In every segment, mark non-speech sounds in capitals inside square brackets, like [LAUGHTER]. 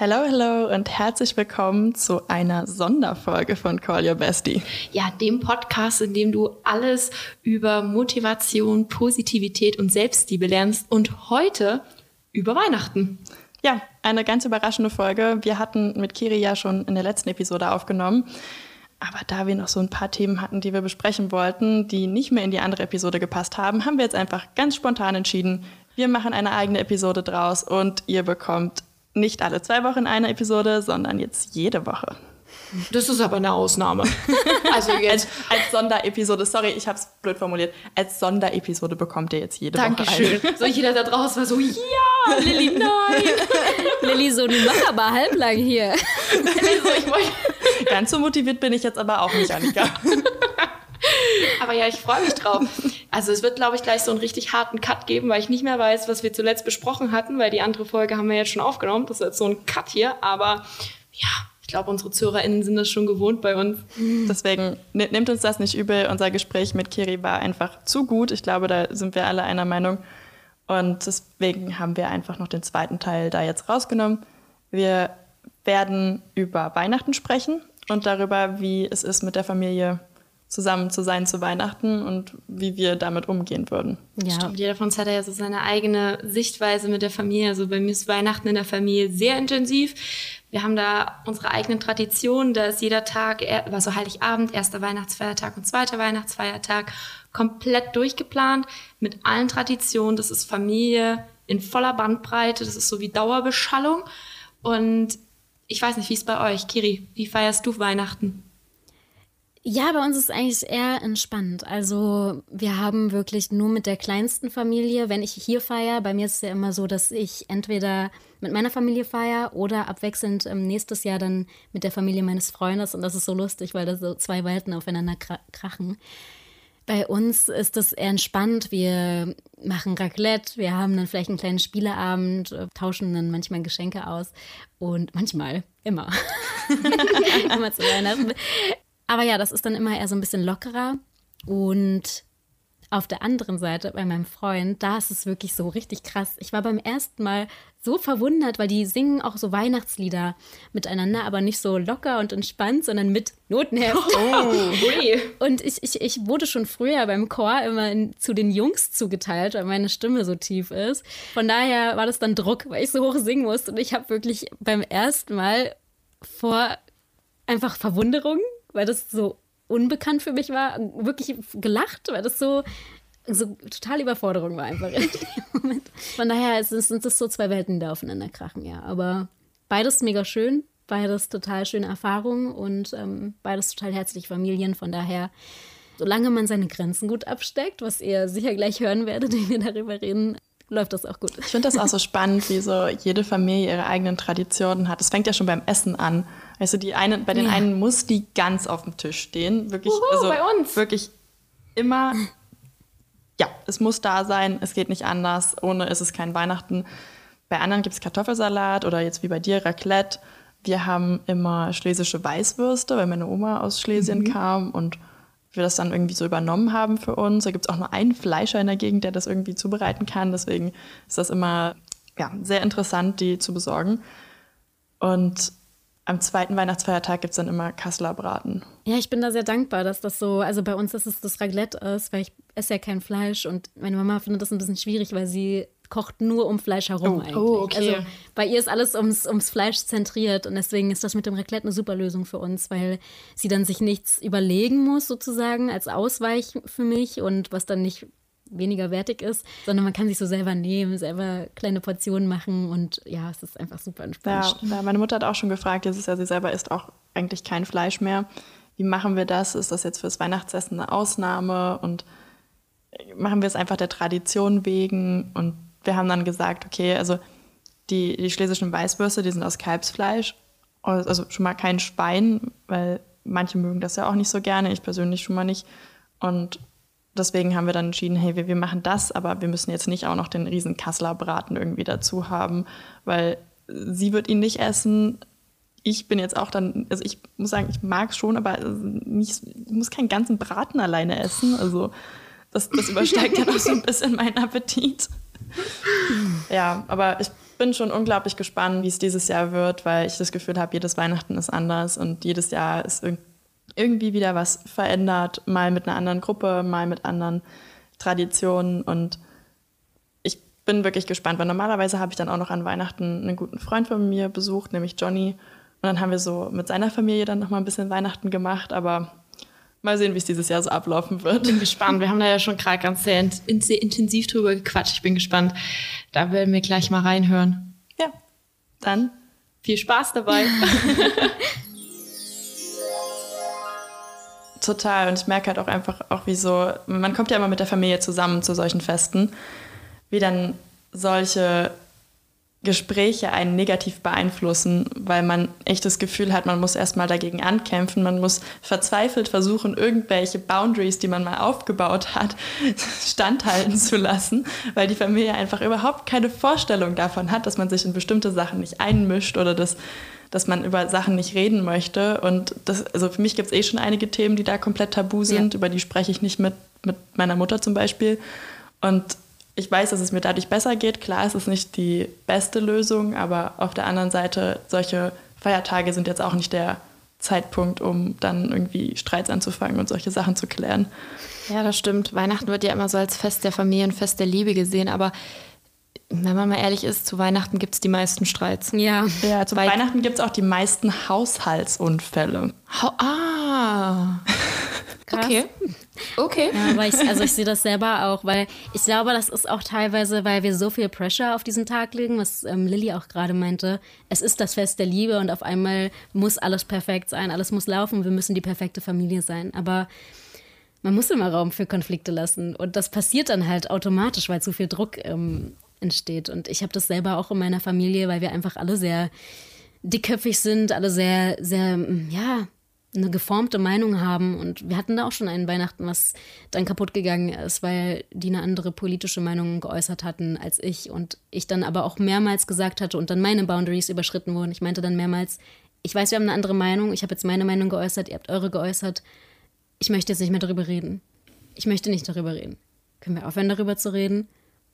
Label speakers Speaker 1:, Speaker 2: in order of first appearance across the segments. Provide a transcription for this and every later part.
Speaker 1: Hello, hello und herzlich willkommen zu einer Sonderfolge von Call Your Bestie.
Speaker 2: Ja, dem Podcast, in dem du alles über Motivation, Positivität und Selbstliebe lernst und heute über Weihnachten.
Speaker 1: Ja, eine ganz überraschende Folge. Wir hatten mit Kiri ja schon in der letzten Episode aufgenommen. Aber da wir noch so ein paar Themen hatten, die wir besprechen wollten, die nicht mehr in die andere Episode gepasst haben, haben wir jetzt einfach ganz spontan entschieden, wir machen eine eigene Episode draus und ihr bekommt nicht alle zwei Wochen eine Episode, sondern jetzt jede Woche.
Speaker 2: Das ist aber eine Ausnahme. [LAUGHS]
Speaker 1: Also jetzt als, als Sonderepisode, sorry, ich habe es blöd formuliert. Als Sonderepisode bekommt ihr jetzt jede
Speaker 2: Dankeschön.
Speaker 1: Woche eine. [LAUGHS]
Speaker 2: So jeder da draußen war so, ja, Lilly, [LAUGHS] nein.
Speaker 3: Lilly, so, du mach aber halblang hier.
Speaker 1: Ganz so motiviert bin ich jetzt aber auch nicht, Annika. [LAUGHS]
Speaker 2: Aber ja, ich freue mich drauf. Also es wird, glaube ich, gleich so einen richtig harten Cut geben, weil ich nicht mehr weiß, was wir zuletzt besprochen hatten, weil die andere Folge haben wir jetzt schon aufgenommen. Das ist jetzt so ein Cut hier. Aber ja, ich glaube, unsere ZuhörerInnen sind das schon gewohnt bei uns.
Speaker 1: Deswegen nimmt uns das nicht übel. Unser Gespräch mit Kiri war einfach zu gut. Ich glaube, da sind wir alle einer Meinung. Und deswegen haben wir einfach noch den zweiten Teil da jetzt rausgenommen. Wir werden über Weihnachten sprechen und darüber, wie es ist, mit der Familie zusammen zu sein zu Weihnachten und wie wir damit umgehen würden.
Speaker 2: Ja. Stimmt, jeder von uns hat ja so seine eigene Sichtweise mit der Familie. Also bei mir ist Weihnachten in der Familie sehr intensiv. Wir haben da unsere eigenen Traditionen. Da ist jeder Tag, also Heiligabend, erster Weihnachtsfeiertag und zweiter Weihnachtsfeiertag komplett durchgeplant mit allen Traditionen. Das ist Familie in voller Bandbreite. Das ist so wie Dauerbeschallung. Und ich weiß nicht, wie es bei euch, Kiri, wie feierst du Weihnachten?
Speaker 3: Ja, bei uns ist es eigentlich eher entspannt. Also wir haben wirklich nur mit der kleinsten Familie, wenn ich hier feiere, bei mir ist es ja immer so, dass ich entweder mit meiner Familie feiere oder abwechselnd ähm, nächstes Jahr dann mit der Familie meines Freundes. Und das ist so lustig, weil da so zwei Welten aufeinander krachen. Bei uns ist das eher entspannt. Wir machen Raclette, wir haben dann vielleicht einen kleinen Spieleabend, äh, tauschen dann manchmal Geschenke aus und manchmal, immer. [LAUGHS] immer zu Weihnachten. Aber ja, das ist dann immer eher so ein bisschen lockerer. Und auf der anderen Seite, bei meinem Freund, da ist es wirklich so richtig krass. Ich war beim ersten Mal so verwundert, weil die singen auch so Weihnachtslieder miteinander, aber nicht so locker und entspannt, sondern mit Notenheft. Oh, [LAUGHS] und ich, ich, ich wurde schon früher beim Chor immer in, zu den Jungs zugeteilt, weil meine Stimme so tief ist. Von daher war das dann Druck, weil ich so hoch singen musste. Und ich habe wirklich beim ersten Mal vor einfach Verwunderung weil das so unbekannt für mich war, wirklich gelacht, weil das so, so total Überforderung war einfach in dem [LAUGHS] Moment. Von daher sind das so zwei Welten, die aufeinander krachen, ja. Aber beides mega schön, beides total schöne Erfahrungen und ähm, beides total herzliche Familien. Von daher, solange man seine Grenzen gut absteckt, was ihr sicher gleich hören werdet, wenn wir darüber reden, läuft das auch gut.
Speaker 1: Ich finde das auch so spannend, wie so jede Familie ihre eigenen Traditionen hat. Es fängt ja schon beim Essen an. Du, die eine, bei den ja. einen muss die ganz auf dem Tisch stehen. Wirklich,
Speaker 2: Uhu,
Speaker 1: also
Speaker 2: bei uns.
Speaker 1: wirklich immer. Ja, es muss da sein, es geht nicht anders. Ohne ist es kein Weihnachten. Bei anderen gibt es Kartoffelsalat oder jetzt wie bei dir Raclette. Wir haben immer schlesische Weißwürste, weil meine Oma aus Schlesien mhm. kam und wir das dann irgendwie so übernommen haben für uns. Da gibt es auch nur einen Fleischer in der Gegend, der das irgendwie zubereiten kann. Deswegen ist das immer ja, sehr interessant, die zu besorgen. Und am zweiten Weihnachtsfeiertag gibt es dann immer Kasseler Braten.
Speaker 3: Ja, ich bin da sehr dankbar, dass das so, also bei uns, dass es das Raclette ist, weil ich esse ja kein Fleisch und meine Mama findet das ein bisschen schwierig, weil sie kocht nur um Fleisch herum
Speaker 2: oh,
Speaker 3: eigentlich.
Speaker 2: Oh, okay.
Speaker 3: Also bei ihr ist alles ums, ums Fleisch zentriert und deswegen ist das mit dem Raclette eine super Lösung für uns, weil sie dann sich nichts überlegen muss sozusagen als Ausweich für mich und was dann nicht weniger wertig ist, sondern man kann sich so selber nehmen, selber kleine Portionen machen und ja, es ist einfach super entspannt.
Speaker 1: Ja, meine Mutter hat auch schon gefragt, jetzt ist ja, sie selber isst auch eigentlich kein Fleisch mehr. Wie machen wir das? Ist das jetzt fürs Weihnachtsessen eine Ausnahme und machen wir es einfach der Tradition wegen? Und wir haben dann gesagt, okay, also die, die schlesischen Weißwürste, die sind aus Kalbsfleisch, also schon mal kein Schwein, weil manche mögen das ja auch nicht so gerne, ich persönlich schon mal nicht. Und deswegen haben wir dann entschieden, hey, wir, wir machen das, aber wir müssen jetzt nicht auch noch den riesen Kasseler Braten irgendwie dazu haben, weil sie wird ihn nicht essen. Ich bin jetzt auch dann, also ich muss sagen, ich mag es schon, aber ich muss keinen ganzen Braten alleine essen. Also das, das übersteigt dann auch so ein bisschen meinen Appetit. Ja, aber ich bin schon unglaublich gespannt, wie es dieses Jahr wird, weil ich das Gefühl habe, jedes Weihnachten ist anders und jedes Jahr ist irgendwie wieder was verändert, mal mit einer anderen Gruppe, mal mit anderen Traditionen und ich bin wirklich gespannt, weil normalerweise habe ich dann auch noch an Weihnachten einen guten Freund von mir besucht, nämlich Johnny und dann haben wir so mit seiner Familie dann noch mal ein bisschen Weihnachten gemacht, aber Mal sehen, wie es dieses Jahr so ablaufen wird.
Speaker 2: Bin gespannt. Wir haben da ja schon gerade ganz sehr, sehr, intensiv drüber gequatscht. Ich bin gespannt. Da werden wir gleich mal reinhören.
Speaker 1: Ja, dann
Speaker 2: viel Spaß dabei. [LAUGHS]
Speaker 1: Total. Und ich merke halt auch einfach, auch wie so, man kommt ja immer mit der Familie zusammen zu solchen Festen, wie dann solche Gespräche einen negativ beeinflussen, weil man echt das Gefühl hat, man muss erstmal dagegen ankämpfen, man muss verzweifelt versuchen, irgendwelche Boundaries, die man mal aufgebaut hat, [LAUGHS] standhalten zu lassen, weil die Familie einfach überhaupt keine Vorstellung davon hat, dass man sich in bestimmte Sachen nicht einmischt oder dass, dass man über Sachen nicht reden möchte. Und das, also für mich gibt es eh schon einige Themen, die da komplett tabu sind, ja. über die spreche ich nicht mit, mit meiner Mutter zum Beispiel. Und ich weiß, dass es mir dadurch besser geht. Klar, es ist nicht die beste Lösung, aber auf der anderen Seite, solche Feiertage sind jetzt auch nicht der Zeitpunkt, um dann irgendwie Streits anzufangen und solche Sachen zu klären.
Speaker 2: Ja, das stimmt. Weihnachten wird ja immer so als Fest der Familie und Fest der Liebe gesehen, aber wenn man mal ehrlich ist, zu Weihnachten gibt es die meisten Streits.
Speaker 1: Ja, ja zu Weil Weihnachten gibt es auch die meisten Haushaltsunfälle.
Speaker 2: Ha ah. Krass. Okay. Okay.
Speaker 3: Ja, aber ich, also ich sehe das selber auch, weil ich glaube, das ist auch teilweise, weil wir so viel Pressure auf diesen Tag legen, was ähm, Lilly auch gerade meinte. Es ist das Fest der Liebe und auf einmal muss alles perfekt sein, alles muss laufen, wir müssen die perfekte Familie sein. Aber man muss immer Raum für Konflikte lassen und das passiert dann halt automatisch, weil zu viel Druck ähm, entsteht. Und ich habe das selber auch in meiner Familie, weil wir einfach alle sehr dickköpfig sind, alle sehr, sehr, ja, eine geformte Meinung haben. Und wir hatten da auch schon einen Weihnachten, was dann kaputt gegangen ist, weil die eine andere politische Meinung geäußert hatten als ich. Und ich dann aber auch mehrmals gesagt hatte und dann meine Boundaries überschritten wurden. Ich meinte dann mehrmals, ich weiß, wir haben eine andere Meinung, ich habe jetzt meine Meinung geäußert, ihr habt eure geäußert. Ich möchte jetzt nicht mehr darüber reden. Ich möchte nicht darüber reden. Können wir aufhören, darüber zu reden?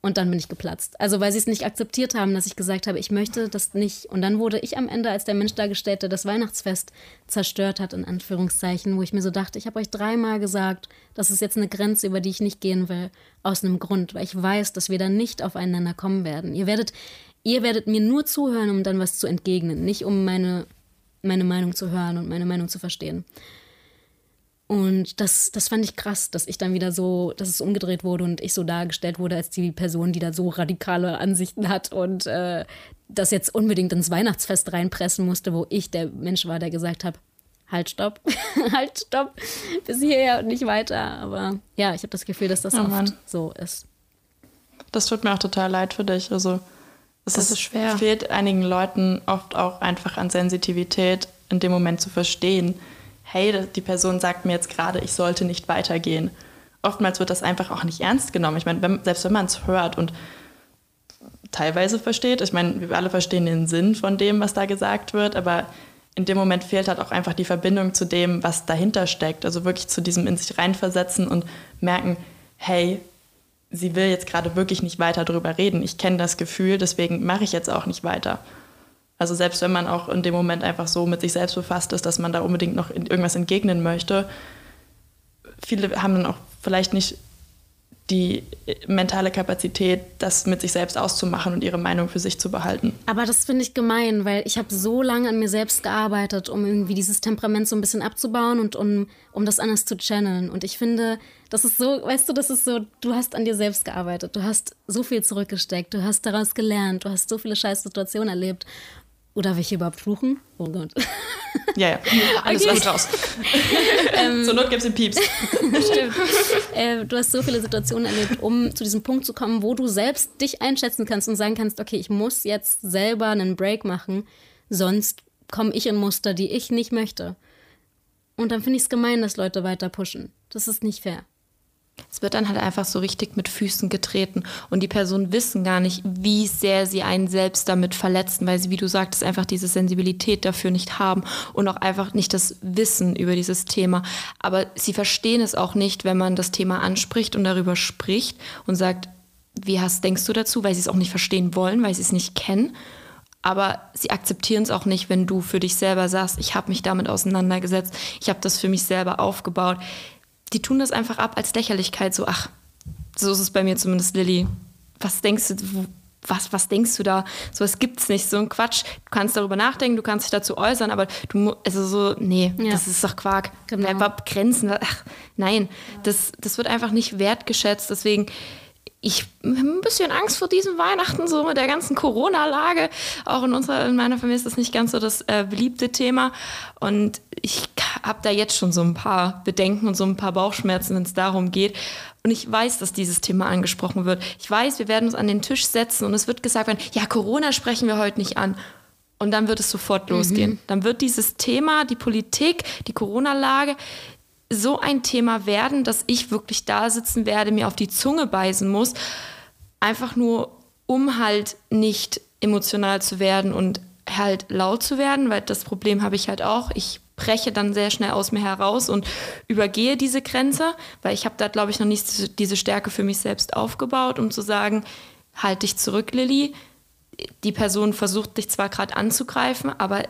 Speaker 3: Und dann bin ich geplatzt. Also weil sie es nicht akzeptiert haben, dass ich gesagt habe, ich möchte das nicht. Und dann wurde ich am Ende als der Mensch dargestellt, der das Weihnachtsfest zerstört hat, in Anführungszeichen, wo ich mir so dachte, ich habe euch dreimal gesagt, das ist jetzt eine Grenze, über die ich nicht gehen will, aus einem Grund, weil ich weiß, dass wir dann nicht aufeinander kommen werden. Ihr werdet, ihr werdet mir nur zuhören, um dann was zu entgegnen, nicht um meine, meine Meinung zu hören und meine Meinung zu verstehen. Und das, das fand ich krass, dass ich dann wieder so, dass es umgedreht wurde und ich so dargestellt wurde als die Person, die da so radikale Ansichten hat und äh, das jetzt unbedingt ins Weihnachtsfest reinpressen musste, wo ich der Mensch war, der gesagt hat, halt, stopp, [LAUGHS] halt, stopp, bis hierher und nicht weiter. Aber ja, ich habe das Gefühl, dass das oh, oft Mann. so ist.
Speaker 1: Das tut mir auch total leid für dich. Also es das ist, ist schwer. fehlt einigen Leuten oft auch einfach an Sensitivität, in dem Moment zu verstehen, hey, die Person sagt mir jetzt gerade, ich sollte nicht weitergehen. Oftmals wird das einfach auch nicht ernst genommen. Ich meine, wenn, selbst wenn man es hört und teilweise versteht, ich meine, wir alle verstehen den Sinn von dem, was da gesagt wird, aber in dem Moment fehlt halt auch einfach die Verbindung zu dem, was dahinter steckt. Also wirklich zu diesem in sich reinversetzen und merken, hey, sie will jetzt gerade wirklich nicht weiter darüber reden. Ich kenne das Gefühl, deswegen mache ich jetzt auch nicht weiter. Also selbst wenn man auch in dem Moment einfach so mit sich selbst befasst ist, dass man da unbedingt noch irgendwas entgegnen möchte, viele haben dann auch vielleicht nicht die mentale Kapazität, das mit sich selbst auszumachen und ihre Meinung für sich zu behalten.
Speaker 3: Aber das finde ich gemein, weil ich habe so lange an mir selbst gearbeitet, um irgendwie dieses Temperament so ein bisschen abzubauen und um, um das anders zu channeln. Und ich finde, das ist so, weißt du, das ist so, du hast an dir selbst gearbeitet, du hast so viel zurückgesteckt, du hast daraus gelernt, du hast so viele scheiß Situationen erlebt. Oder darf ich überhaupt fluchen? Oh Gott. [LAUGHS]
Speaker 1: Ja, ja. Alles okay. gut raus. [LAUGHS] ähm, Zur Not gibt es den Pieps. [LAUGHS]
Speaker 3: Stimmt. Äh, du hast so viele Situationen erlebt, um zu diesem Punkt zu kommen, wo du selbst dich einschätzen kannst und sagen kannst, okay, ich muss jetzt selber einen Break machen, sonst komme ich in Muster, die ich nicht möchte. Und dann finde ich es gemein, dass Leute weiter pushen. Das ist nicht fair.
Speaker 2: Es wird dann halt einfach so richtig mit Füßen getreten und die Personen wissen gar nicht, wie sehr sie einen selbst damit verletzen, weil sie, wie du sagtest, einfach diese Sensibilität dafür nicht haben und auch einfach nicht das Wissen über dieses Thema. Aber sie verstehen es auch nicht, wenn man das Thema anspricht und darüber spricht und sagt, wie hast, denkst du dazu, weil sie es auch nicht verstehen wollen, weil sie es nicht kennen. Aber sie akzeptieren es auch nicht, wenn du für dich selber sagst, ich habe mich damit auseinandergesetzt, ich habe das für mich selber aufgebaut. Die tun das einfach ab als Lächerlichkeit, so, ach, so ist es bei mir zumindest, Lilly. Was denkst du, was, was denkst du da? So was gibt's nicht, so ein Quatsch. Du kannst darüber nachdenken, du kannst dich dazu äußern, aber du also so, nee, ja. das ist doch Quark. Genau. Einfach Grenzen. Ach, nein, das, das wird einfach nicht wertgeschätzt. Deswegen, ich habe ein bisschen Angst vor diesem Weihnachten, so mit der ganzen Corona-Lage. Auch in unserer, in meiner Familie ist das nicht ganz so das äh, beliebte Thema. Und ich habe da jetzt schon so ein paar Bedenken und so ein paar Bauchschmerzen, wenn es darum geht. Und ich weiß, dass dieses Thema angesprochen wird. Ich weiß, wir werden uns an den Tisch setzen und es wird gesagt werden, ja, Corona sprechen wir heute nicht an. Und dann wird es sofort mhm. losgehen. Dann wird dieses Thema, die Politik, die Corona-Lage so ein Thema werden, dass ich wirklich da sitzen werde, mir auf die Zunge beißen muss, einfach nur um halt nicht emotional zu werden und halt laut zu werden, weil das Problem habe ich halt auch. Ich breche dann sehr schnell aus mir heraus und übergehe diese Grenze, weil ich habe da, glaube ich, noch nicht diese Stärke für mich selbst aufgebaut, um zu sagen, halt dich zurück, Lilly. Die Person versucht dich zwar gerade anzugreifen, aber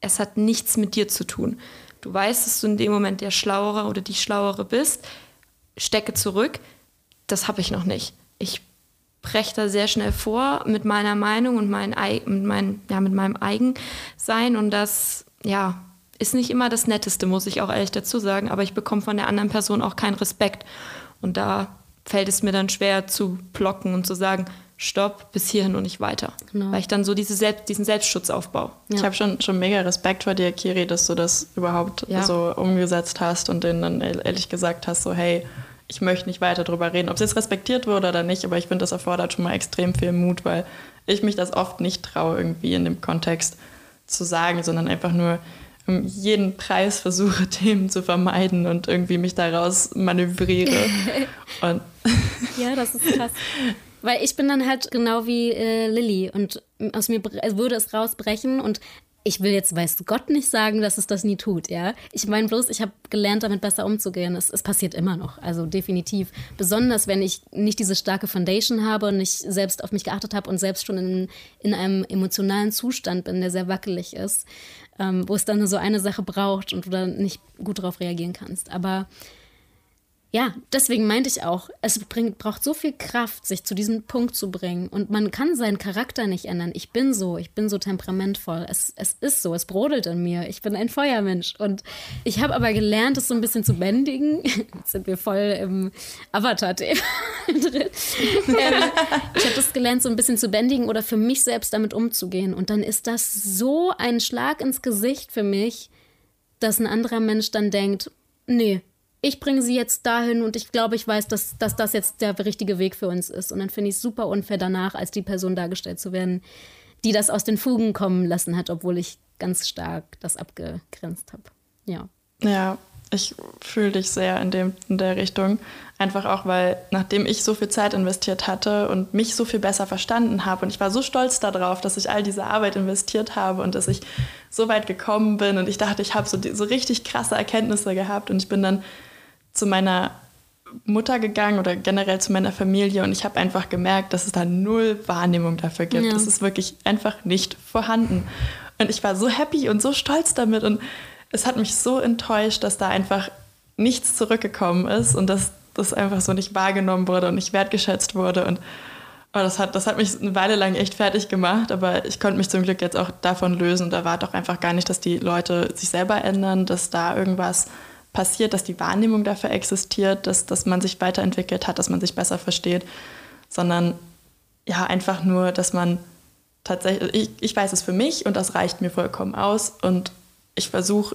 Speaker 2: es hat nichts mit dir zu tun. Du weißt, dass du in dem Moment der Schlauere oder die Schlauere bist. Stecke zurück. Das habe ich noch nicht. Ich breche da sehr schnell vor mit meiner Meinung und mein, mit, mein, ja, mit meinem Eigensein und das, ja, ist nicht immer das Netteste, muss ich auch ehrlich dazu sagen, aber ich bekomme von der anderen Person auch keinen Respekt. Und da fällt es mir dann schwer zu blocken und zu sagen, stopp, bis hierhin und nicht weiter. Genau. Weil ich dann so diese Selbst, diesen Selbstschutz aufbaue.
Speaker 1: Ja. Ich habe schon, schon mega Respekt vor dir, Kiri, dass du das überhaupt ja. so umgesetzt hast und denen dann ehrlich gesagt hast, so hey, ich möchte nicht weiter darüber reden, ob es jetzt respektiert wurde oder nicht, aber ich finde, das erfordert schon mal extrem viel Mut, weil ich mich das oft nicht traue, irgendwie in dem Kontext zu sagen, sondern einfach nur um jeden Preis versuche, [LAUGHS] Themen zu vermeiden und irgendwie mich daraus manövriere. [LAUGHS] und
Speaker 3: ja, das ist krass. [LAUGHS] Weil ich bin dann halt genau wie äh, Lilly und aus mir würde es rausbrechen und ich will jetzt, weißt du Gott, nicht sagen, dass es das nie tut, ja. Ich meine bloß, ich habe gelernt, damit besser umzugehen. Es, es, passiert immer noch, also definitiv. Besonders, wenn ich nicht diese starke Foundation habe und nicht selbst auf mich geachtet habe und selbst schon in, in einem emotionalen Zustand bin, der sehr wackelig ist ähm, wo es dann nur so eine Sache braucht und du dann nicht gut darauf reagieren kannst. Aber ja, deswegen meinte ich auch, es bringt, braucht so viel Kraft, sich zu diesem Punkt zu bringen. Und man kann seinen Charakter nicht ändern. Ich bin so, ich bin so temperamentvoll. Es, es ist so, es brodelt in mir. Ich bin ein Feuermensch. Und ich habe aber gelernt, es so ein bisschen zu bändigen. [LAUGHS] Jetzt sind wir voll im Avatar-Thema [LAUGHS] drin. ähm, ich habe das gelernt, so ein bisschen zu bändigen oder für mich selbst damit umzugehen. Und dann ist das so ein Schlag ins Gesicht für mich, dass ein anderer Mensch dann denkt, nee, ich bringe sie jetzt dahin und ich glaube, ich weiß, dass, dass das jetzt der richtige Weg für uns ist. Und dann finde ich es super unfair danach, als die Person dargestellt zu werden, die das aus den Fugen kommen lassen hat, obwohl ich ganz stark das abgegrenzt habe. Ja.
Speaker 1: Ja, ich fühle dich sehr in, dem, in der Richtung. Einfach auch, weil nachdem ich so viel Zeit investiert hatte und mich so viel besser verstanden habe und ich war so stolz darauf, dass ich all diese Arbeit investiert habe und dass ich so weit gekommen bin und ich dachte, ich habe so, so richtig krasse Erkenntnisse gehabt und ich bin dann zu meiner Mutter gegangen oder generell zu meiner Familie und ich habe einfach gemerkt, dass es da null Wahrnehmung dafür gibt. Ja. Das ist wirklich einfach nicht vorhanden. Und ich war so happy und so stolz damit und es hat mich so enttäuscht, dass da einfach nichts zurückgekommen ist und dass das einfach so nicht wahrgenommen wurde und nicht wertgeschätzt wurde. Und oh, das, hat, das hat mich eine Weile lang echt fertig gemacht, aber ich konnte mich zum Glück jetzt auch davon lösen. Und da war doch einfach gar nicht, dass die Leute sich selber ändern, dass da irgendwas passiert, dass die Wahrnehmung dafür existiert, dass, dass man sich weiterentwickelt hat, dass man sich besser versteht, sondern ja, einfach nur, dass man tatsächlich, ich, ich weiß es für mich und das reicht mir vollkommen aus und ich versuche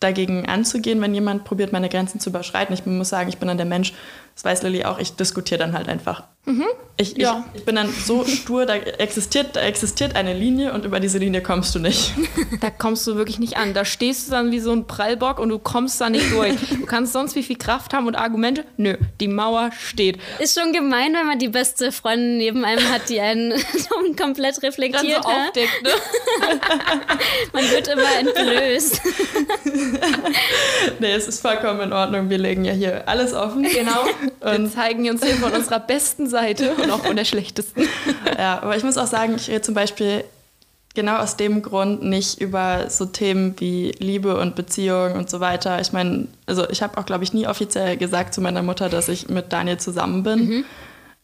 Speaker 1: dagegen anzugehen, wenn jemand probiert, meine Grenzen zu überschreiten. Ich muss sagen, ich bin dann der Mensch, das weiß Lilly auch, ich diskutiere dann halt einfach. Mhm. Ich, ja. ich, ich, bin dann so stur, da existiert, da existiert eine Linie und über diese Linie kommst du nicht.
Speaker 2: Da kommst du wirklich nicht an. Da stehst du dann wie so ein Prallbock und du kommst da nicht durch. Du kannst sonst wie viel Kraft haben und Argumente. Nö, die Mauer steht.
Speaker 3: Ist schon gemein, wenn man die beste Freundin neben einem hat, die einen [LAUGHS] komplett reflektiert. Dann so aufdeckt, ne? [LAUGHS] man wird immer entblößt.
Speaker 1: nee, es ist vollkommen in Ordnung. Wir legen ja hier alles offen.
Speaker 2: Genau. Und wir zeigen uns hier von unserer besten Seite und auch von der schlechtesten. [LAUGHS]
Speaker 1: ja, aber ich muss auch sagen, ich rede zum Beispiel genau aus dem Grund nicht über so Themen wie Liebe und Beziehung und so weiter. Ich meine, also ich habe auch, glaube ich, nie offiziell gesagt zu meiner Mutter, dass ich mit Daniel zusammen bin. Mhm.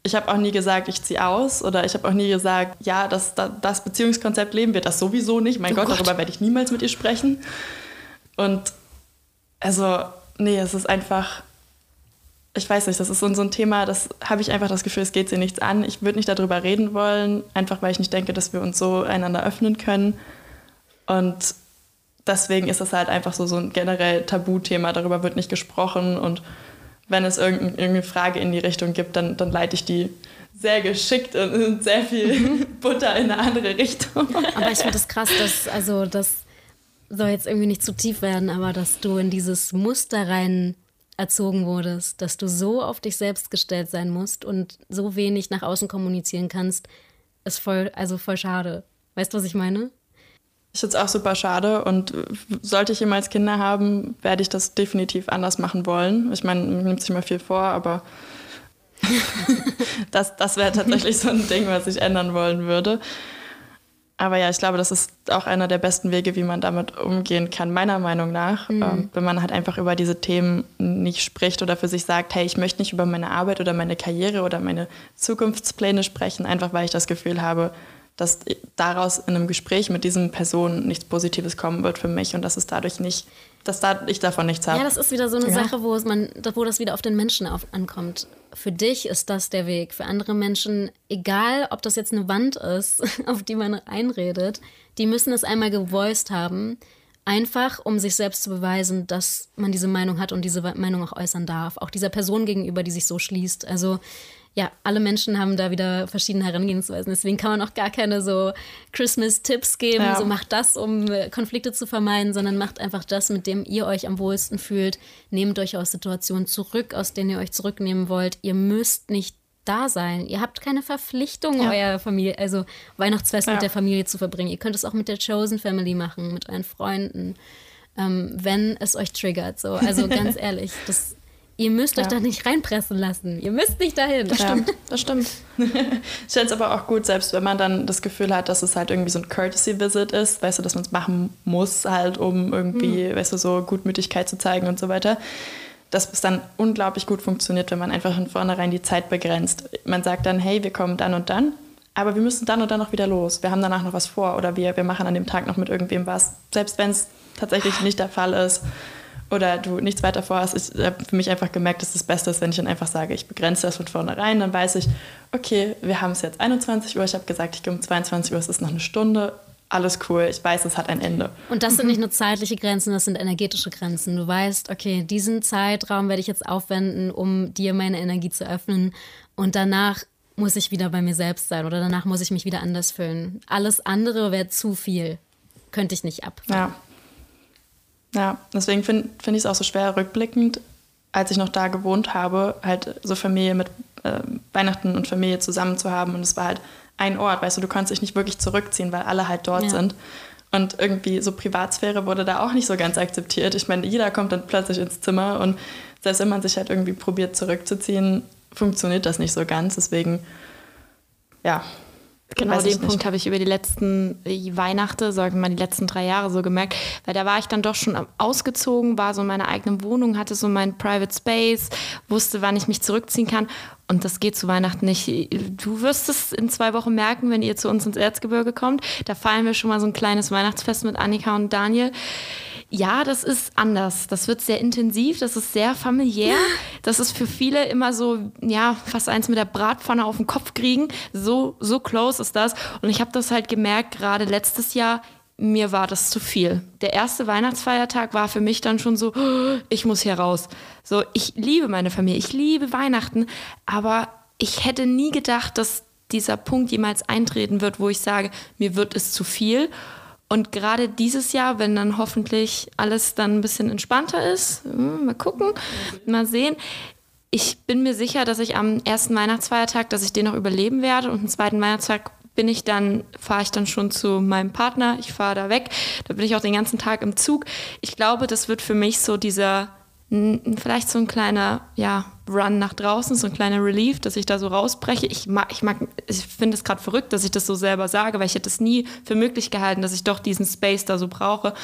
Speaker 1: Ich habe auch nie gesagt, ich ziehe aus oder ich habe auch nie gesagt, ja, das, das, das, Beziehungskonzept leben wir das sowieso nicht. Mein oh Gott, Gott, darüber werde ich niemals mit ihr sprechen. Und also, nee, es ist einfach, ich weiß nicht, das ist so, ein Thema, das habe ich einfach das Gefühl, es geht sie nichts an. Ich würde nicht darüber reden wollen, einfach weil ich nicht denke, dass wir uns so einander öffnen können. Und deswegen ist es halt einfach so, so ein generell Tabuthema, darüber wird nicht gesprochen und wenn es irgendeine Frage in die Richtung gibt, dann, dann leite ich die sehr geschickt und [LAUGHS] sehr viel [LAUGHS] Butter in eine andere Richtung.
Speaker 3: Aber ich finde das krass, dass, also das soll jetzt irgendwie nicht zu tief werden, aber dass du in dieses Muster rein erzogen wurdest, dass du so auf dich selbst gestellt sein musst und so wenig nach außen kommunizieren kannst, ist voll, also voll schade. Weißt du, was ich meine?
Speaker 1: Ich finde es auch super schade und sollte ich jemals Kinder haben, werde ich das definitiv anders machen wollen. Ich meine, mir nimmt sich mal viel vor, aber [LAUGHS] das, das wäre tatsächlich so ein Ding, was ich ändern wollen würde. Aber ja, ich glaube, das ist auch einer der besten Wege, wie man damit umgehen kann, meiner Meinung nach. Mhm. Ähm, wenn man halt einfach über diese Themen nicht spricht oder für sich sagt, hey, ich möchte nicht über meine Arbeit oder meine Karriere oder meine Zukunftspläne sprechen, einfach weil ich das Gefühl habe, dass daraus in einem Gespräch mit diesen Personen nichts Positives kommen wird für mich und dass es dadurch nicht, dass da ich davon nichts habe.
Speaker 3: Ja, das ist wieder so eine ja. Sache, wo, es man, wo das wieder auf den Menschen auf, ankommt. Für dich ist das der Weg. Für andere Menschen, egal ob das jetzt eine Wand ist, [LAUGHS] auf die man einredet, die müssen es einmal gevoiced haben, einfach um sich selbst zu beweisen, dass man diese Meinung hat und diese Meinung auch äußern darf. Auch dieser Person gegenüber, die sich so schließt. Also ja, alle Menschen haben da wieder verschiedene Herangehensweisen. Deswegen kann man auch gar keine so Christmas-Tipps geben, ja. so macht das, um äh, Konflikte zu vermeiden, sondern macht einfach das, mit dem ihr euch am wohlsten fühlt. Nehmt euch aus Situationen zurück, aus denen ihr euch zurücknehmen wollt. Ihr müsst nicht da sein. Ihr habt keine Verpflichtung, ja. euer Familie, also Weihnachtsfest ja. mit der Familie zu verbringen. Ihr könnt es auch mit der Chosen Family machen, mit euren Freunden, ähm, wenn es euch triggert. So, also ganz [LAUGHS] ehrlich, das Ihr müsst ja. euch da nicht reinpressen lassen. Ihr müsst nicht dahin.
Speaker 1: Das stimmt, das stimmt. ich finde es aber auch gut, selbst wenn man dann das Gefühl hat, dass es halt irgendwie so ein Courtesy-Visit ist, weißt du, dass man es machen muss, halt, um irgendwie, mhm. weißt du, so Gutmütigkeit zu zeigen und so weiter. Dass es dann unglaublich gut funktioniert, wenn man einfach von vornherein die Zeit begrenzt. Man sagt dann, hey, wir kommen dann und dann, aber wir müssen dann und dann noch wieder los. Wir haben danach noch was vor oder wir, wir machen an dem Tag noch mit irgendwem was. Selbst wenn es tatsächlich nicht der Fall ist oder du nichts weiter vorhast. Ich habe für mich einfach gemerkt, dass das Beste ist, wenn ich dann einfach sage, ich begrenze das von vornherein. Dann weiß ich, okay, wir haben es jetzt 21 Uhr. Ich habe gesagt, ich gehe um 22 Uhr, es ist noch eine Stunde. Alles cool, ich weiß, es hat ein Ende.
Speaker 3: Und das sind nicht nur zeitliche Grenzen, das sind energetische Grenzen. Du weißt, okay, diesen Zeitraum werde ich jetzt aufwenden, um dir meine Energie zu öffnen. Und danach muss ich wieder bei mir selbst sein oder danach muss ich mich wieder anders fühlen. Alles andere wäre zu viel. Könnte ich nicht ab.
Speaker 1: Ja. Ja, deswegen finde find ich es auch so schwer rückblickend, als ich noch da gewohnt habe, halt so Familie mit äh, Weihnachten und Familie zusammen zu haben. Und es war halt ein Ort, weißt du, du konntest dich nicht wirklich zurückziehen, weil alle halt dort ja. sind. Und irgendwie so Privatsphäre wurde da auch nicht so ganz akzeptiert. Ich meine, jeder kommt dann plötzlich ins Zimmer und selbst wenn man sich halt irgendwie probiert zurückzuziehen, funktioniert das nicht so ganz. Deswegen, ja,
Speaker 2: Genau den Punkt habe ich über die letzten äh, Weihnachten, sagen wir mal die letzten drei Jahre so gemerkt, weil da war ich dann doch schon ausgezogen, war so in meiner eigenen Wohnung, hatte so mein Private Space, wusste, wann ich mich zurückziehen kann und das geht zu Weihnachten nicht. Du wirst es in zwei Wochen merken, wenn ihr zu uns ins Erzgebirge kommt. Da feiern wir schon mal so ein kleines Weihnachtsfest mit Annika und Daniel. Ja, das ist anders. Das wird sehr intensiv, das ist sehr familiär. Das ist für viele immer so, ja, fast eins mit der Bratpfanne auf den Kopf kriegen. So, so close ist das. Und ich habe das halt gemerkt, gerade letztes Jahr, mir war das zu viel. Der erste Weihnachtsfeiertag war für mich dann schon so, ich muss hier raus. So, ich liebe meine Familie, ich liebe Weihnachten, aber ich hätte nie gedacht, dass dieser Punkt jemals eintreten wird, wo ich sage, mir wird es zu viel. Und gerade dieses Jahr, wenn dann hoffentlich alles dann ein bisschen entspannter ist, hm, mal gucken, mal sehen. Ich bin mir sicher, dass ich am ersten Weihnachtsfeiertag, dass ich den noch überleben werde und einen zweiten Weihnachtstag bin ich dann, fahre ich dann schon zu meinem Partner, ich fahre da weg, da bin ich auch den ganzen Tag im Zug. Ich glaube, das wird für mich so dieser, vielleicht so ein kleiner, ja, Run nach draußen, so ein kleiner Relief, dass ich da so rausbreche. Ich mag, ich mag, ich finde es gerade verrückt, dass ich das so selber sage, weil ich hätte es nie für möglich gehalten, dass ich doch diesen Space da so brauche.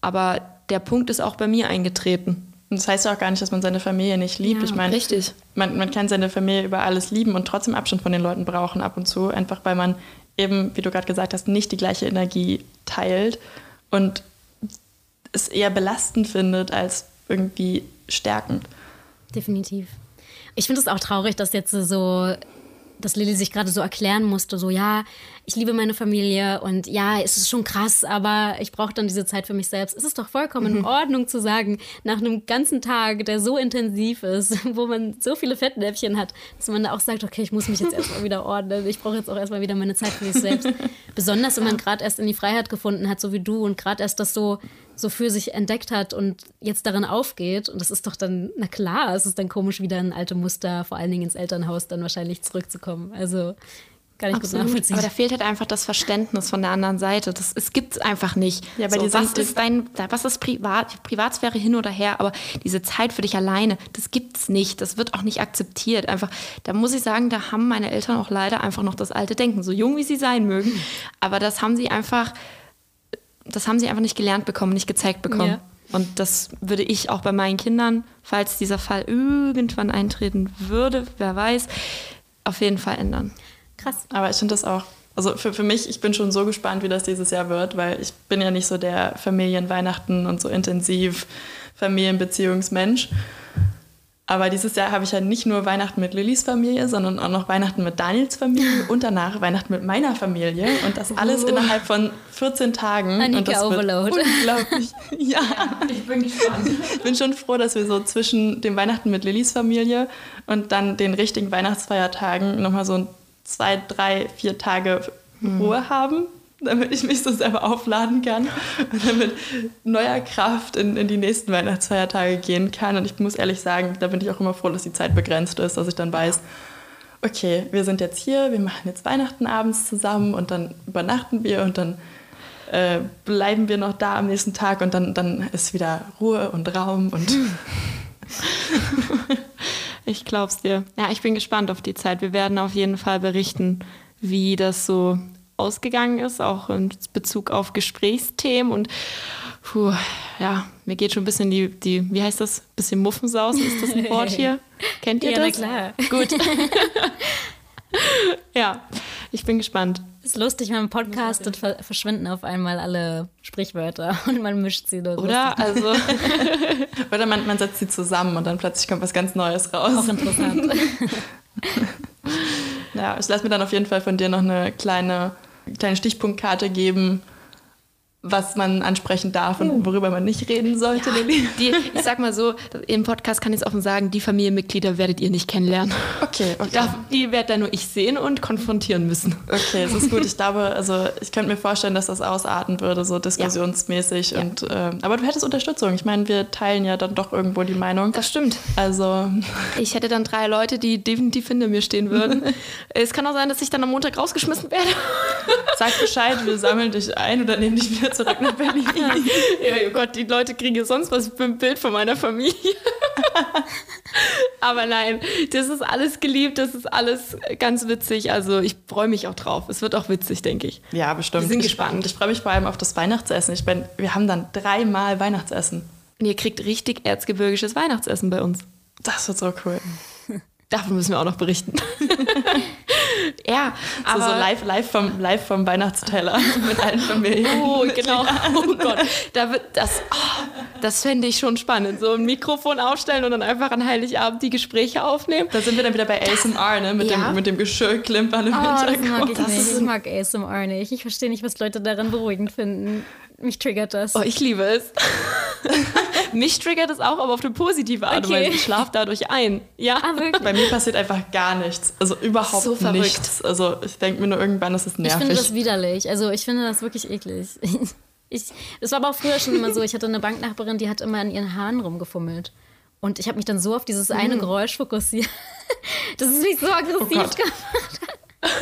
Speaker 2: Aber der Punkt ist auch bei mir eingetreten.
Speaker 1: Und das heißt ja auch gar nicht, dass man seine Familie nicht liebt.
Speaker 2: Ja,
Speaker 1: ich meine,
Speaker 2: richtig.
Speaker 1: Man, man kann seine Familie über alles lieben und trotzdem Abstand von den Leuten brauchen ab und zu, einfach weil man eben, wie du gerade gesagt hast, nicht die gleiche Energie teilt und es eher belastend findet als irgendwie stärkend.
Speaker 3: Definitiv. Ich finde es auch traurig, dass jetzt so dass Lilly sich gerade so erklären musste, so ja, ich liebe meine Familie und ja, es ist schon krass, aber ich brauche dann diese Zeit für mich selbst. Es ist doch vollkommen mhm. in Ordnung zu sagen, nach einem ganzen Tag, der so intensiv ist, [LAUGHS] wo man so viele Fettnäpfchen hat, dass man da auch sagt, okay, ich muss mich jetzt erstmal wieder ordnen, ich brauche jetzt auch erstmal wieder meine Zeit für mich selbst. [LAUGHS] Besonders, wenn man gerade erst in die Freiheit gefunden hat, so wie du und gerade erst das so so für sich entdeckt hat und jetzt darin aufgeht. Und das ist doch dann, na klar, es ist dann komisch, wieder in alte Muster, vor allen Dingen ins Elternhaus, dann wahrscheinlich zurückzukommen. Also gar nicht
Speaker 2: Absolut.
Speaker 3: gut nachvollziehen.
Speaker 2: Aber da fehlt halt einfach das Verständnis von der anderen Seite. Das, es gibt es einfach nicht.
Speaker 1: Ja, so,
Speaker 2: was ist dein, was ist Privat, Privatsphäre hin oder her, aber diese Zeit für dich alleine, das gibt es nicht. Das wird auch nicht akzeptiert. Einfach, da muss ich sagen, da haben meine Eltern auch leider einfach noch das alte Denken, so jung wie sie sein mögen. Aber das haben sie einfach das haben sie einfach nicht gelernt bekommen, nicht gezeigt bekommen. Ja. Und das würde ich auch bei meinen Kindern, falls dieser Fall irgendwann eintreten würde, wer weiß, auf jeden Fall ändern.
Speaker 1: Krass. Aber ich finde das auch, also für, für mich, ich bin schon so gespannt, wie das dieses Jahr wird, weil ich bin ja nicht so der Familienweihnachten und so intensiv Familienbeziehungsmensch. Aber dieses Jahr habe ich ja nicht nur Weihnachten mit Lillys Familie, sondern auch noch Weihnachten mit Daniels Familie [LAUGHS] und danach Weihnachten mit meiner Familie. Und das alles uh. innerhalb von 14 Tagen.
Speaker 3: Annika
Speaker 1: und das
Speaker 3: Overload.
Speaker 1: unglaublich. [LAUGHS] ja. ja.
Speaker 2: ich bin gespannt.
Speaker 1: Ich bin schon froh, dass wir so zwischen dem Weihnachten mit Lillys Familie und dann den richtigen Weihnachtsfeiertagen nochmal so zwei, drei, vier Tage Ruhe hm. haben damit ich mich so selber aufladen kann und dann mit neuer Kraft in, in die nächsten Weihnachtsfeiertage gehen kann. Und ich muss ehrlich sagen, da bin ich auch immer froh, dass die Zeit begrenzt ist, dass ich dann weiß, okay, wir sind jetzt hier, wir machen jetzt Weihnachten abends zusammen und dann übernachten wir und dann äh, bleiben wir noch da am nächsten Tag und dann, dann ist wieder Ruhe und Raum und [LAUGHS]
Speaker 2: ich glaub's dir. Ja, ich bin gespannt auf die Zeit. Wir werden auf jeden Fall berichten, wie das so ausgegangen ist, auch in Bezug auf Gesprächsthemen und puh, ja, mir geht schon ein bisschen die, die, wie heißt das, bisschen Muffensaus, ist das ein Wort hier? [LAUGHS] Kennt ihr
Speaker 3: ja,
Speaker 2: das?
Speaker 3: Ja, klar.
Speaker 2: Gut. [LAUGHS] ja, ich bin gespannt.
Speaker 3: Ist lustig, wenn man podcastet, verschwinden auf einmal alle Sprichwörter [LAUGHS] und man mischt sie.
Speaker 2: Oder? Oder? Also.
Speaker 1: Oder man, man setzt sie zusammen und dann plötzlich kommt was ganz Neues raus.
Speaker 3: Auch interessant.
Speaker 1: ja, ich lasse mir dann auf jeden Fall von dir noch eine kleine kleine Stichpunktkarte geben, was man ansprechen darf und worüber man nicht reden sollte,
Speaker 2: ja, Die, ich sag mal so, im Podcast kann ich es offen sagen, die Familienmitglieder werdet ihr nicht kennenlernen.
Speaker 1: Okay, okay.
Speaker 2: Darf, die werde dann nur ich sehen und konfrontieren müssen.
Speaker 1: Okay, das ist gut. Ich glaube, also ich könnte mir vorstellen, dass das ausarten würde, so diskussionsmäßig. Ja. Und, äh, aber du hättest Unterstützung. Ich meine, wir teilen ja dann doch irgendwo die Meinung.
Speaker 2: Das stimmt.
Speaker 1: Also.
Speaker 2: Ich hätte dann drei Leute, die definitiv hinter mir stehen würden. [LAUGHS] es kann auch sein, dass ich dann am Montag rausgeschmissen werde.
Speaker 1: Sag Bescheid, wir sammeln dich ein oder nehmen dich wieder zurück nach Berlin. [LAUGHS]
Speaker 2: ja, oh Gott, die Leute kriegen ja sonst was für ein Bild von meiner Familie. [LAUGHS] Aber nein, das ist alles geliebt, das ist alles ganz witzig. Also ich freue mich auch drauf. Es wird auch witzig, denke ich.
Speaker 1: Ja, bestimmt.
Speaker 2: Wir sind gespannt.
Speaker 1: Ich, ich freue mich vor allem auf das Weihnachtsessen. Ich bin, wir haben dann dreimal Weihnachtsessen.
Speaker 2: Und ihr kriegt richtig erzgebirgisches Weihnachtsessen bei uns.
Speaker 1: Das wird so cool. [LAUGHS]
Speaker 2: Davon müssen wir auch noch berichten. Ja,
Speaker 1: aber so, so live, live, vom, live vom Weihnachtsteller [LAUGHS] mit allen Familien.
Speaker 2: Oh, [LAUGHS] genau. Oh Gott, da wird das, oh, das fände ich schon spannend. So ein Mikrofon aufstellen und dann einfach an Heiligabend die Gespräche aufnehmen.
Speaker 1: Da sind wir dann wieder bei ASMR, ne? Mit, ja. dem, mit dem Geschirrklimpern im
Speaker 3: oh, Hintergrund. Das mag ich nicht. Ich mag ASMR nicht. Ich verstehe nicht, was Leute daran beruhigend finden. Mich triggert das.
Speaker 2: Oh, ich liebe es. [LAUGHS] Mich triggert es auch, aber auf eine positive Art und Weise. Ich schlafe dadurch ein. Ja.
Speaker 1: Ah, wirklich? Bei mir passiert einfach gar nichts. Also überhaupt so nichts. Also ich denke mir nur irgendwann, das ist nervig.
Speaker 3: Ich finde das widerlich. Also ich finde das wirklich eklig. [LAUGHS] Ich, das war aber auch früher schon immer so. Ich hatte eine Banknachbarin, die hat immer an ihren Haaren rumgefummelt. Und ich habe mich dann so auf dieses eine mhm. Geräusch fokussiert, [LAUGHS] dass es mich so aggressiv oh gemacht hat.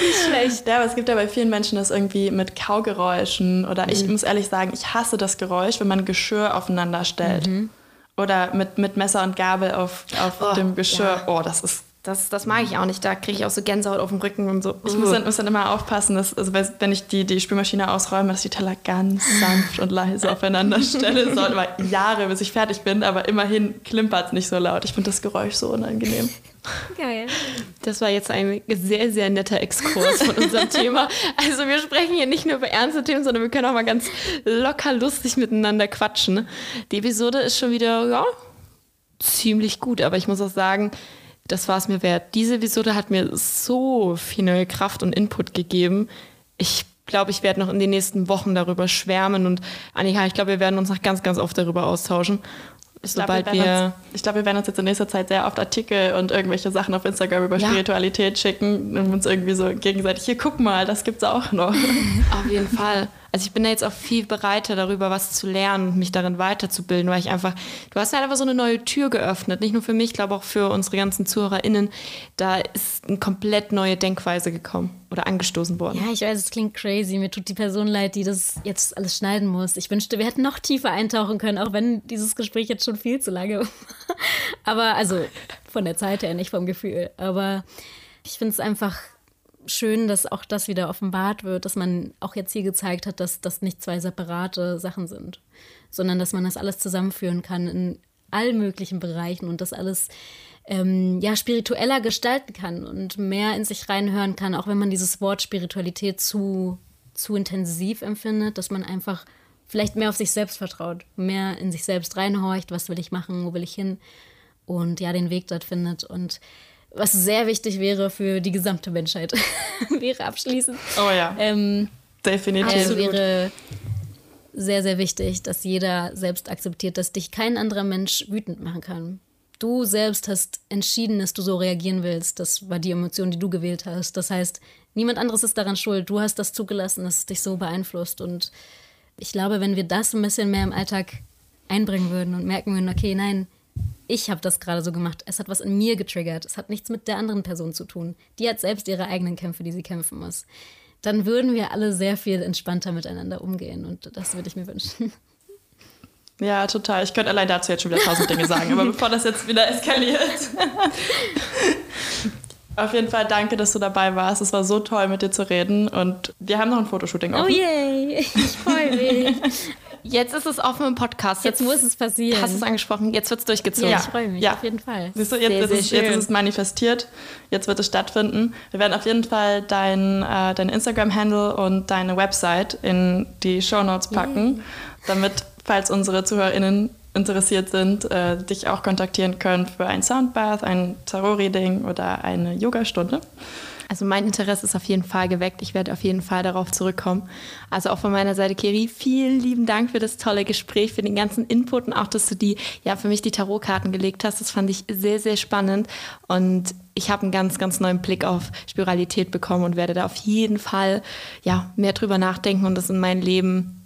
Speaker 1: Nicht schlecht. Ja, aber es gibt ja bei vielen Menschen das irgendwie mit Kaugeräuschen oder ich mhm. muss ehrlich sagen, ich hasse das Geräusch, wenn man Geschirr aufeinander stellt. Mhm. Oder mit, mit Messer und Gabel auf, auf oh, dem Geschirr. Ja. Oh, das ist
Speaker 2: das, das mag ich auch nicht. Da kriege ich auch so Gänsehaut auf dem Rücken und so.
Speaker 1: Ich muss dann, muss dann immer aufpassen, dass, also wenn ich die, die Spülmaschine ausräume, dass die Teller ganz sanft und leise aufeinander [LAUGHS] stelle. Es dauert immer Jahre, bis ich fertig bin, aber immerhin klimpert es nicht so laut. Ich finde das Geräusch so unangenehm.
Speaker 2: Geil. Das war jetzt ein sehr, sehr netter Exkurs von unserem [LAUGHS] Thema. Also wir sprechen hier nicht nur über ernste Themen, sondern wir können auch mal ganz locker lustig miteinander quatschen. Die Episode ist schon wieder, ja, ziemlich gut. Aber ich muss auch sagen, das war es mir wert. Diese Episode hat mir so viel neue Kraft und Input gegeben. Ich glaube, ich werde noch in den nächsten Wochen darüber schwärmen und Annika, ich glaube, wir werden uns noch ganz, ganz oft darüber austauschen.
Speaker 1: Ich glaube, wir, wir, glaub, wir, werden uns jetzt in nächster Zeit sehr oft Artikel und irgendwelche Sachen auf Instagram über ja. Spiritualität schicken und uns irgendwie so gegenseitig, hier guck mal, das gibt's auch noch. [LAUGHS]
Speaker 2: Auf jeden Fall. Also ich bin da jetzt auch viel bereiter darüber, was zu lernen und mich darin weiterzubilden, weil ich einfach, du hast halt einfach so eine neue Tür geöffnet, nicht nur für mich, glaube auch für unsere ganzen ZuhörerInnen. Da ist eine komplett neue Denkweise gekommen oder angestoßen worden.
Speaker 3: Ja, ich weiß, es klingt crazy. Mir tut die Person leid, die das jetzt alles schneiden muss. Ich wünschte, wir hätten noch tiefer eintauchen können, auch wenn dieses Gespräch jetzt schon viel zu lange war. [LAUGHS] Aber also von der Zeit her, nicht vom Gefühl. Aber ich finde es einfach schön, dass auch das wieder offenbart wird, dass man auch jetzt hier gezeigt hat, dass das nicht zwei separate Sachen sind, sondern dass man das alles zusammenführen kann in allen möglichen Bereichen und das alles ähm, ja spiritueller gestalten kann und mehr in sich reinhören kann, auch wenn man dieses Wort Spiritualität zu zu intensiv empfindet, dass man einfach vielleicht mehr auf sich selbst vertraut, mehr in sich selbst reinhorcht, was will ich machen, wo will ich hin und ja den Weg dort findet und was sehr wichtig wäre für die gesamte Menschheit, [LAUGHS] wäre abschließend.
Speaker 1: Oh ja. Ähm, Definitiv.
Speaker 3: Also wäre sehr, sehr wichtig, dass jeder selbst akzeptiert, dass dich kein anderer Mensch wütend machen kann. Du selbst hast entschieden, dass du so reagieren willst. Das war die Emotion, die du gewählt hast. Das heißt, niemand anderes ist daran schuld. Du hast das zugelassen, dass es dich so beeinflusst. Und ich glaube, wenn wir das ein bisschen mehr im Alltag einbringen würden und merken würden, okay, nein, ich habe das gerade so gemacht. Es hat was in mir getriggert. Es hat nichts mit der anderen Person zu tun. Die hat selbst ihre eigenen Kämpfe, die sie kämpfen muss. Dann würden wir alle sehr viel entspannter miteinander umgehen und das würde ich mir wünschen.
Speaker 1: Ja, total. Ich könnte allein dazu jetzt schon wieder tausend Dinge sagen, aber bevor das jetzt wieder eskaliert. Auf jeden Fall danke, dass du dabei warst. Es war so toll, mit dir zu reden. Und wir haben noch ein Fotoshooting
Speaker 3: offen. Oh yay, ich freue mich.
Speaker 2: Jetzt ist es offen im Podcast.
Speaker 3: Jetzt, jetzt muss es passieren.
Speaker 2: Hast du es angesprochen? Jetzt wird es durchgezogen.
Speaker 3: Ja, ich freue mich, ja. auf jeden Fall.
Speaker 1: Siehst du, jetzt, sehr, ist, sehr es, jetzt ist es manifestiert. Jetzt wird es stattfinden. Wir werden auf jeden Fall dein, äh, dein Instagram-Handle und deine Website in die Show Notes packen, yeah. damit, falls unsere ZuhörerInnen interessiert sind, äh, dich auch kontaktieren können für ein Soundbath, ein Tarot-Reading oder eine Yogastunde.
Speaker 2: Also mein Interesse ist auf jeden Fall geweckt. Ich werde auf jeden Fall darauf zurückkommen. Also auch von meiner Seite, Kiri, vielen lieben Dank für das tolle Gespräch, für den ganzen Input und auch, dass du die, ja, für mich die Tarotkarten gelegt hast. Das fand ich sehr, sehr spannend. Und ich habe einen ganz, ganz neuen Blick auf Spiralität bekommen und werde da auf jeden Fall, ja, mehr drüber nachdenken und das in mein Leben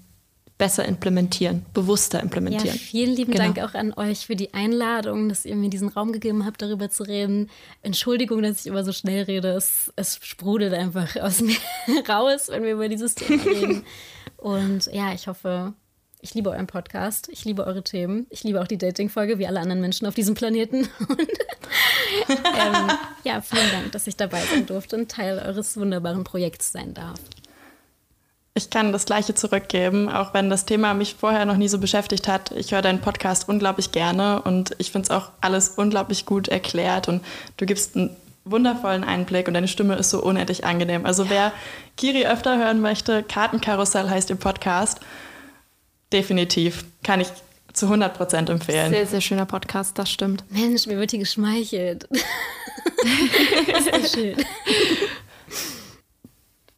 Speaker 2: besser implementieren, bewusster implementieren. Ja,
Speaker 3: vielen lieben genau. Dank auch an euch für die Einladung, dass ihr mir diesen Raum gegeben habt, darüber zu reden. Entschuldigung, dass ich immer so schnell rede. Es, es sprudelt einfach aus [LAUGHS] mir raus, wenn wir über dieses Thema reden. Und ja, ich hoffe, ich liebe euren Podcast, ich liebe eure Themen, ich liebe auch die Dating-Folge, wie alle anderen Menschen auf diesem Planeten. [LAUGHS] Und, ähm, ja, vielen Dank, dass ich dabei sein durfte und Teil eures wunderbaren Projekts sein darf.
Speaker 1: Ich kann das Gleiche zurückgeben, auch wenn das Thema mich vorher noch nie so beschäftigt hat. Ich höre deinen Podcast unglaublich gerne und ich finde es auch alles unglaublich gut erklärt und du gibst einen wundervollen Einblick und deine Stimme ist so unendlich angenehm. Also wer Kiri öfter hören möchte, Kartenkarussell heißt im Podcast, definitiv kann ich zu 100 Prozent empfehlen.
Speaker 2: Sehr, sehr schöner Podcast, das stimmt.
Speaker 3: Mensch, mir wird hier geschmeichelt.
Speaker 1: das [LAUGHS] ist schön [LAUGHS]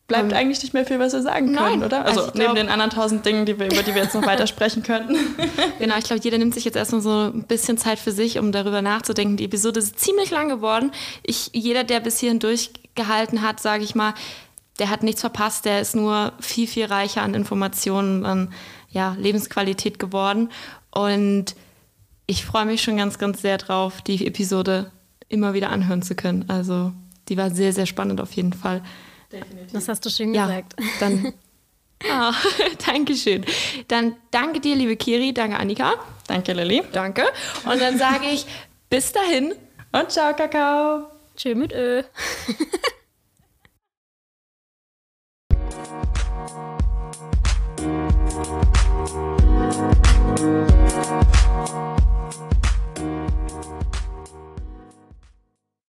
Speaker 1: bleibt ähm, eigentlich nicht mehr viel, was wir sagen können, nein. oder? Also, also neben glaub, den anderen tausend Dingen, die wir, über die wir jetzt noch [LAUGHS] weiter sprechen könnten.
Speaker 2: genau, ich glaube, jeder nimmt sich jetzt erstmal so ein bisschen Zeit für sich, um darüber nachzudenken. Die Episode ist ziemlich lang geworden. Ich, jeder, der bis hierhin durchgehalten hat, sage ich mal, der hat nichts verpasst, der ist nur viel, viel reicher an Informationen, an ja, Lebensqualität geworden. Und ich freue mich schon ganz, ganz sehr drauf, die Episode immer wieder anhören zu können. Also die war sehr, sehr spannend auf jeden Fall.
Speaker 3: Definitiv. Das hast du schön ja, gesagt.
Speaker 2: Dann. [LAUGHS] ah, [LAUGHS] Dankeschön. Dann danke dir, liebe Kiri, danke Annika.
Speaker 1: Danke, Lilly.
Speaker 2: Danke. Und dann sage ich bis dahin
Speaker 1: und ciao, Kakao.
Speaker 3: Tschö mit Ö. [LAUGHS]